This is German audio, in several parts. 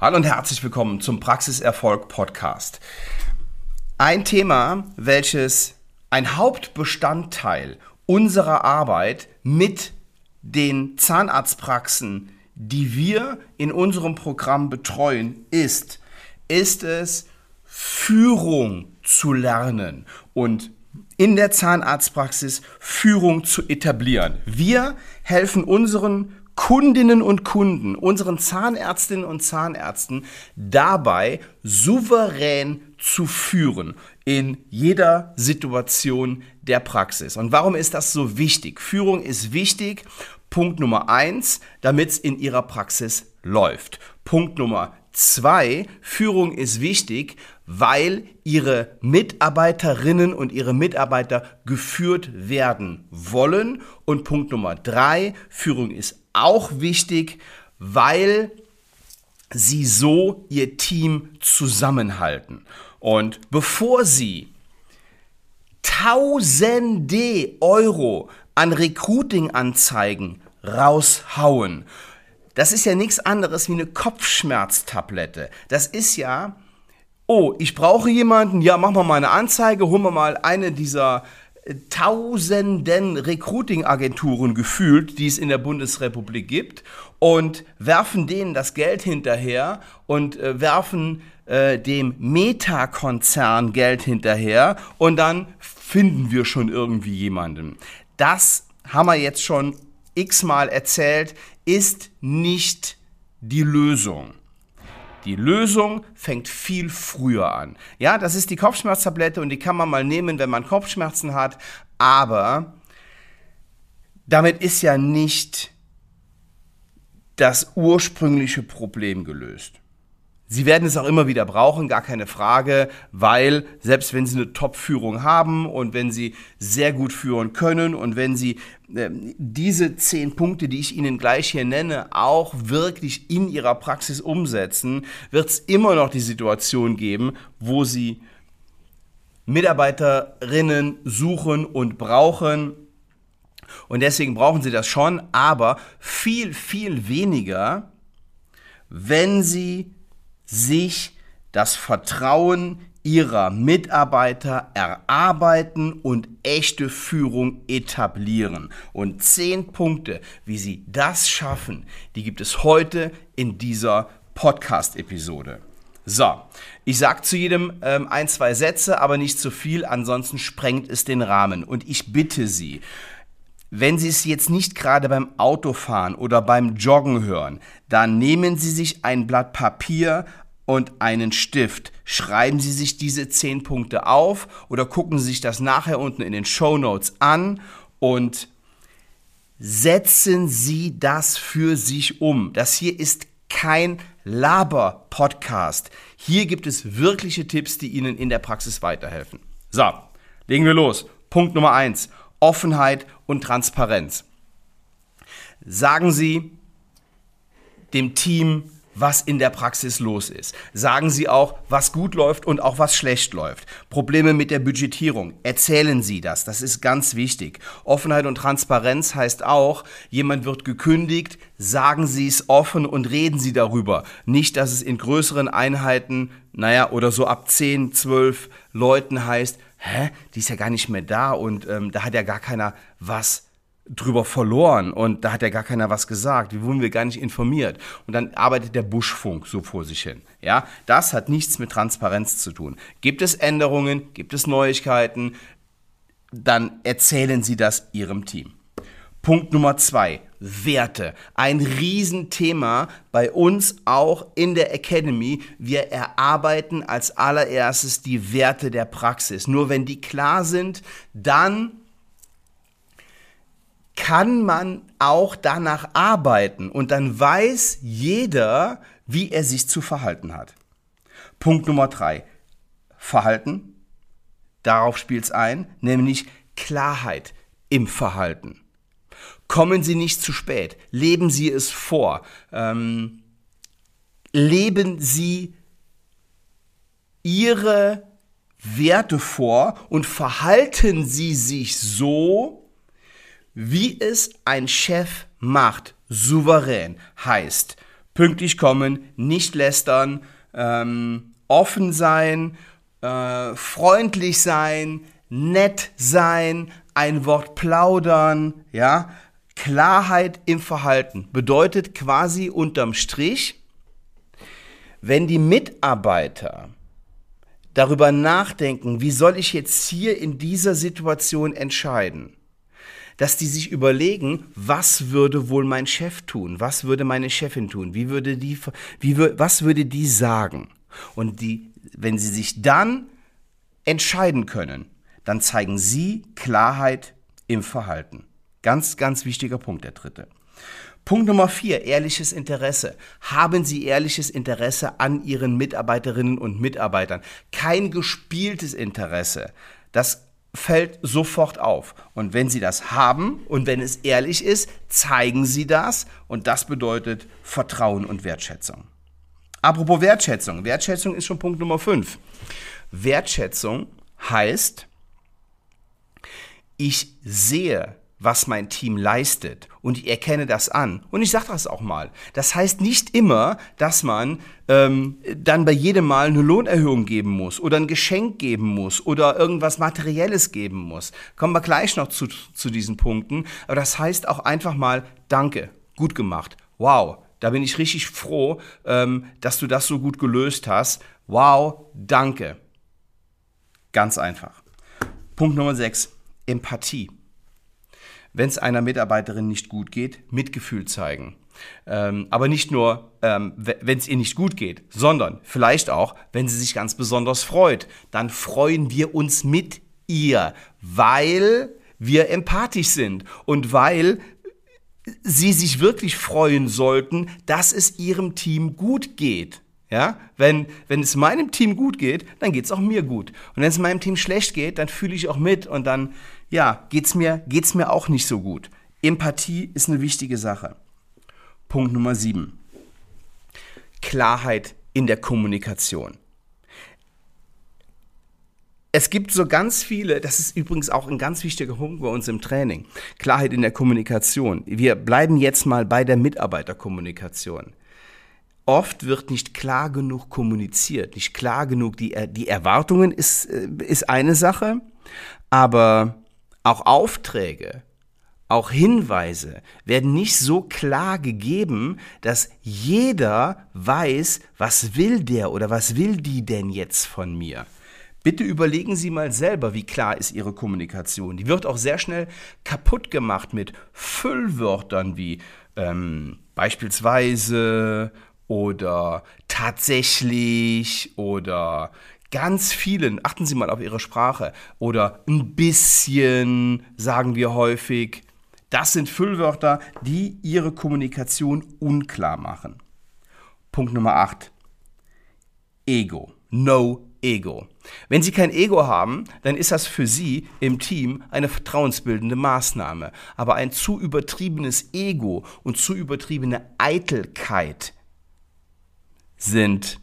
Hallo und herzlich willkommen zum Praxiserfolg Podcast. Ein Thema, welches ein Hauptbestandteil unserer Arbeit mit den Zahnarztpraxen, die wir in unserem Programm betreuen, ist, ist es, Führung zu lernen und in der Zahnarztpraxis Führung zu etablieren. Wir helfen unseren Kundinnen und Kunden, unseren Zahnärztinnen und Zahnärzten dabei souverän zu führen in jeder Situation der Praxis. Und warum ist das so wichtig? Führung ist wichtig. Punkt Nummer eins, damit es in ihrer Praxis läuft. Punkt Nummer zwei, Führung ist wichtig, weil ihre Mitarbeiterinnen und ihre Mitarbeiter geführt werden wollen. Und Punkt Nummer drei, Führung ist auch wichtig, weil sie so ihr Team zusammenhalten. Und bevor sie tausende Euro an Recruiting-Anzeigen raushauen, das ist ja nichts anderes wie eine Kopfschmerztablette. Das ist ja, oh, ich brauche jemanden, ja, wir mal eine Anzeige, holen wir mal eine dieser tausenden Recruiting-Agenturen gefühlt, die es in der Bundesrepublik gibt, und werfen denen das Geld hinterher und äh, werfen äh, dem Meta-Konzern Geld hinterher und dann finden wir schon irgendwie jemanden. Das haben wir jetzt schon x-mal erzählt, ist nicht die Lösung. Die Lösung fängt viel früher an. Ja, das ist die Kopfschmerztablette und die kann man mal nehmen, wenn man Kopfschmerzen hat, aber damit ist ja nicht das ursprüngliche Problem gelöst. Sie werden es auch immer wieder brauchen, gar keine Frage, weil selbst wenn Sie eine Top-Führung haben und wenn Sie sehr gut führen können und wenn Sie äh, diese zehn Punkte, die ich Ihnen gleich hier nenne, auch wirklich in Ihrer Praxis umsetzen, wird es immer noch die Situation geben, wo Sie Mitarbeiterinnen suchen und brauchen. Und deswegen brauchen Sie das schon, aber viel, viel weniger, wenn Sie sich das Vertrauen ihrer Mitarbeiter erarbeiten und echte Führung etablieren. Und zehn Punkte, wie sie das schaffen, die gibt es heute in dieser Podcast-Episode. So, ich sage zu jedem ähm, ein, zwei Sätze, aber nicht zu viel, ansonsten sprengt es den Rahmen. Und ich bitte Sie, wenn Sie es jetzt nicht gerade beim Autofahren oder beim Joggen hören, dann nehmen Sie sich ein Blatt Papier und einen Stift. Schreiben Sie sich diese zehn Punkte auf oder gucken Sie sich das nachher unten in den Show Notes an und setzen Sie das für sich um. Das hier ist kein Laber-Podcast. Hier gibt es wirkliche Tipps, die Ihnen in der Praxis weiterhelfen. So, legen wir los. Punkt Nummer eins. Offenheit und Transparenz. Sagen Sie dem Team, was in der Praxis los ist. Sagen Sie auch, was gut läuft und auch was schlecht läuft. Probleme mit der Budgetierung. Erzählen Sie das. Das ist ganz wichtig. Offenheit und Transparenz heißt auch, jemand wird gekündigt, sagen Sie es offen und reden Sie darüber. Nicht, dass es in größeren Einheiten, naja, oder so ab 10, 12 Leuten heißt, hä, die ist ja gar nicht mehr da und ähm, da hat ja gar keiner was drüber verloren und da hat ja gar keiner was gesagt. Wie wurden wir gar nicht informiert? Und dann arbeitet der Buschfunk so vor sich hin. Ja, das hat nichts mit Transparenz zu tun. Gibt es Änderungen? Gibt es Neuigkeiten? Dann erzählen Sie das Ihrem Team. Punkt Nummer zwei. Werte. Ein Riesenthema bei uns auch in der Academy. Wir erarbeiten als allererstes die Werte der Praxis. Nur wenn die klar sind, dann kann man auch danach arbeiten und dann weiß jeder, wie er sich zu verhalten hat. Punkt Nummer drei. Verhalten. Darauf spielt es ein, nämlich Klarheit im Verhalten. Kommen Sie nicht zu spät. Leben Sie es vor. Ähm, leben Sie Ihre Werte vor und verhalten Sie sich so, wie es ein Chef macht, souverän, heißt Pünktlich kommen, nicht lästern, ähm, offen sein, äh, freundlich sein, nett sein, ein Wort plaudern, ja. Klarheit im Verhalten bedeutet quasi unterm Strich, wenn die Mitarbeiter darüber nachdenken, wie soll ich jetzt hier in dieser Situation entscheiden, dass die sich überlegen, was würde wohl mein Chef tun, was würde meine Chefin tun, wie würde die, wie, was würde die sagen. Und die, wenn sie sich dann entscheiden können, dann zeigen sie Klarheit im Verhalten. Ganz, ganz wichtiger Punkt, der dritte. Punkt Nummer vier, ehrliches Interesse. Haben Sie ehrliches Interesse an Ihren Mitarbeiterinnen und Mitarbeitern. Kein gespieltes Interesse. Das fällt sofort auf. Und wenn Sie das haben und wenn es ehrlich ist, zeigen Sie das und das bedeutet Vertrauen und Wertschätzung. Apropos Wertschätzung. Wertschätzung ist schon Punkt Nummer 5. Wertschätzung heißt, ich sehe was mein Team leistet und ich erkenne das an. Und ich sage das auch mal. Das heißt nicht immer, dass man ähm, dann bei jedem Mal eine Lohnerhöhung geben muss oder ein Geschenk geben muss oder irgendwas Materielles geben muss. Kommen wir gleich noch zu, zu diesen Punkten. Aber das heißt auch einfach mal Danke, gut gemacht, wow. Da bin ich richtig froh, ähm, dass du das so gut gelöst hast. Wow, danke. Ganz einfach. Punkt Nummer 6. Empathie wenn es einer Mitarbeiterin nicht gut geht, Mitgefühl zeigen. Ähm, aber nicht nur, ähm, wenn es ihr nicht gut geht, sondern vielleicht auch, wenn sie sich ganz besonders freut. Dann freuen wir uns mit ihr, weil wir empathisch sind und weil sie sich wirklich freuen sollten, dass es ihrem Team gut geht. Ja, wenn, wenn es meinem Team gut geht, dann geht es auch mir gut. Und wenn es meinem Team schlecht geht, dann fühle ich auch mit und dann, ja, geht's mir, geht's mir auch nicht so gut. Empathie ist eine wichtige Sache. Punkt Nummer sieben. Klarheit in der Kommunikation. Es gibt so ganz viele, das ist übrigens auch ein ganz wichtiger Punkt bei uns im Training, Klarheit in der Kommunikation. Wir bleiben jetzt mal bei der Mitarbeiterkommunikation oft wird nicht klar genug kommuniziert, nicht klar genug. Die, die Erwartungen ist, äh, ist eine Sache, aber auch Aufträge, auch Hinweise werden nicht so klar gegeben, dass jeder weiß, was will der oder was will die denn jetzt von mir. Bitte überlegen Sie mal selber, wie klar ist Ihre Kommunikation. Die wird auch sehr schnell kaputt gemacht mit Füllwörtern wie ähm, beispielsweise oder tatsächlich oder ganz vielen, achten Sie mal auf Ihre Sprache, oder ein bisschen, sagen wir häufig. Das sind Füllwörter, die Ihre Kommunikation unklar machen. Punkt Nummer 8. Ego. No Ego. Wenn Sie kein Ego haben, dann ist das für Sie im Team eine vertrauensbildende Maßnahme. Aber ein zu übertriebenes Ego und zu übertriebene Eitelkeit sind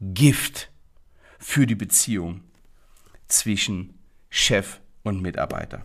Gift für die Beziehung zwischen Chef und Mitarbeiter.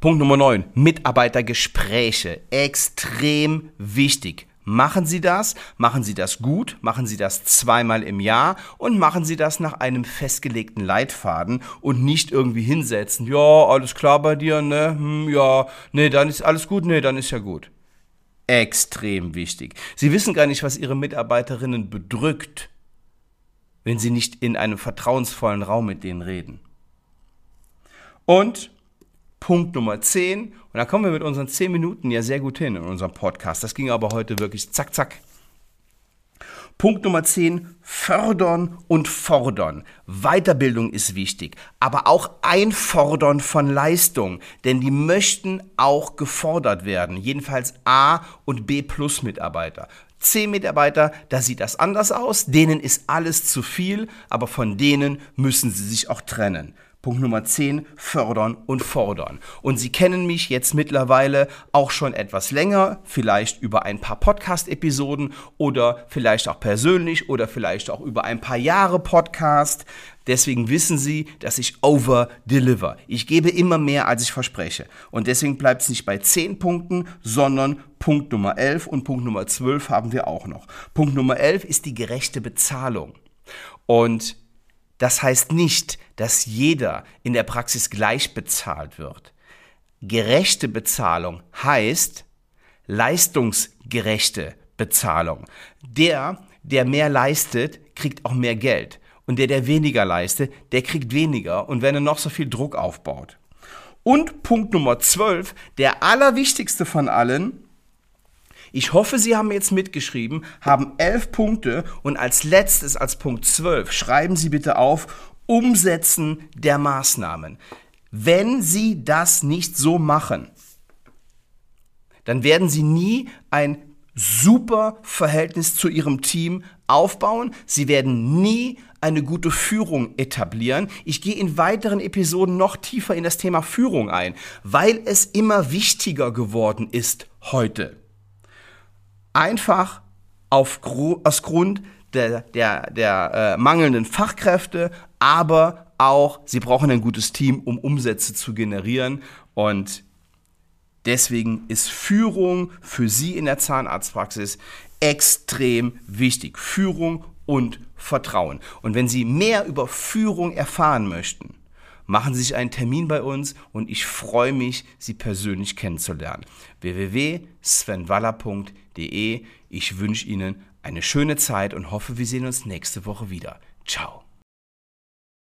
Punkt Nummer 9. Mitarbeitergespräche. Extrem wichtig. Machen Sie das, machen Sie das gut, machen Sie das zweimal im Jahr und machen Sie das nach einem festgelegten Leitfaden und nicht irgendwie hinsetzen, ja, alles klar bei dir, ne, hm, ja, ne, dann ist alles gut, ne, dann ist ja gut extrem wichtig. Sie wissen gar nicht, was Ihre Mitarbeiterinnen bedrückt, wenn Sie nicht in einem vertrauensvollen Raum mit denen reden. Und Punkt Nummer 10, und da kommen wir mit unseren 10 Minuten ja sehr gut hin in unserem Podcast. Das ging aber heute wirklich zack, zack. Punkt Nummer 10, fördern und fordern. Weiterbildung ist wichtig, aber auch einfordern von Leistung, denn die möchten auch gefordert werden. Jedenfalls A und B plus Mitarbeiter. C Mitarbeiter, da sieht das anders aus, denen ist alles zu viel, aber von denen müssen sie sich auch trennen. Punkt Nummer 10, fördern und fordern. Und Sie kennen mich jetzt mittlerweile auch schon etwas länger, vielleicht über ein paar Podcast-Episoden oder vielleicht auch persönlich oder vielleicht auch über ein paar Jahre Podcast. Deswegen wissen Sie, dass ich over-deliver. Ich gebe immer mehr, als ich verspreche. Und deswegen bleibt es nicht bei 10 Punkten, sondern Punkt Nummer 11 und Punkt Nummer 12 haben wir auch noch. Punkt Nummer 11 ist die gerechte Bezahlung. Und das heißt nicht, dass jeder in der Praxis gleich bezahlt wird. Gerechte Bezahlung heißt leistungsgerechte Bezahlung. Der, der mehr leistet, kriegt auch mehr Geld. Und der, der weniger leistet, der kriegt weniger. Und wenn er noch so viel Druck aufbaut. Und Punkt Nummer 12, der allerwichtigste von allen, ich hoffe, Sie haben jetzt mitgeschrieben, haben elf Punkte und als letztes, als Punkt 12, schreiben Sie bitte auf, Umsetzen der Maßnahmen. Wenn Sie das nicht so machen, dann werden Sie nie ein super Verhältnis zu Ihrem Team aufbauen. Sie werden nie eine gute Führung etablieren. Ich gehe in weiteren Episoden noch tiefer in das Thema Führung ein, weil es immer wichtiger geworden ist heute einfach auf, aus Grund der, der, der äh, mangelnden Fachkräfte, aber auch, sie brauchen ein gutes Team, um Umsätze zu generieren. Und deswegen ist Führung für Sie in der Zahnarztpraxis extrem wichtig. Führung und Vertrauen. Und wenn Sie mehr über Führung erfahren möchten, machen Sie sich einen Termin bei uns und ich freue mich, Sie persönlich kennenzulernen. www.svenwaller.de. Ich wünsche Ihnen eine schöne Zeit und hoffe, wir sehen uns nächste Woche wieder. Ciao.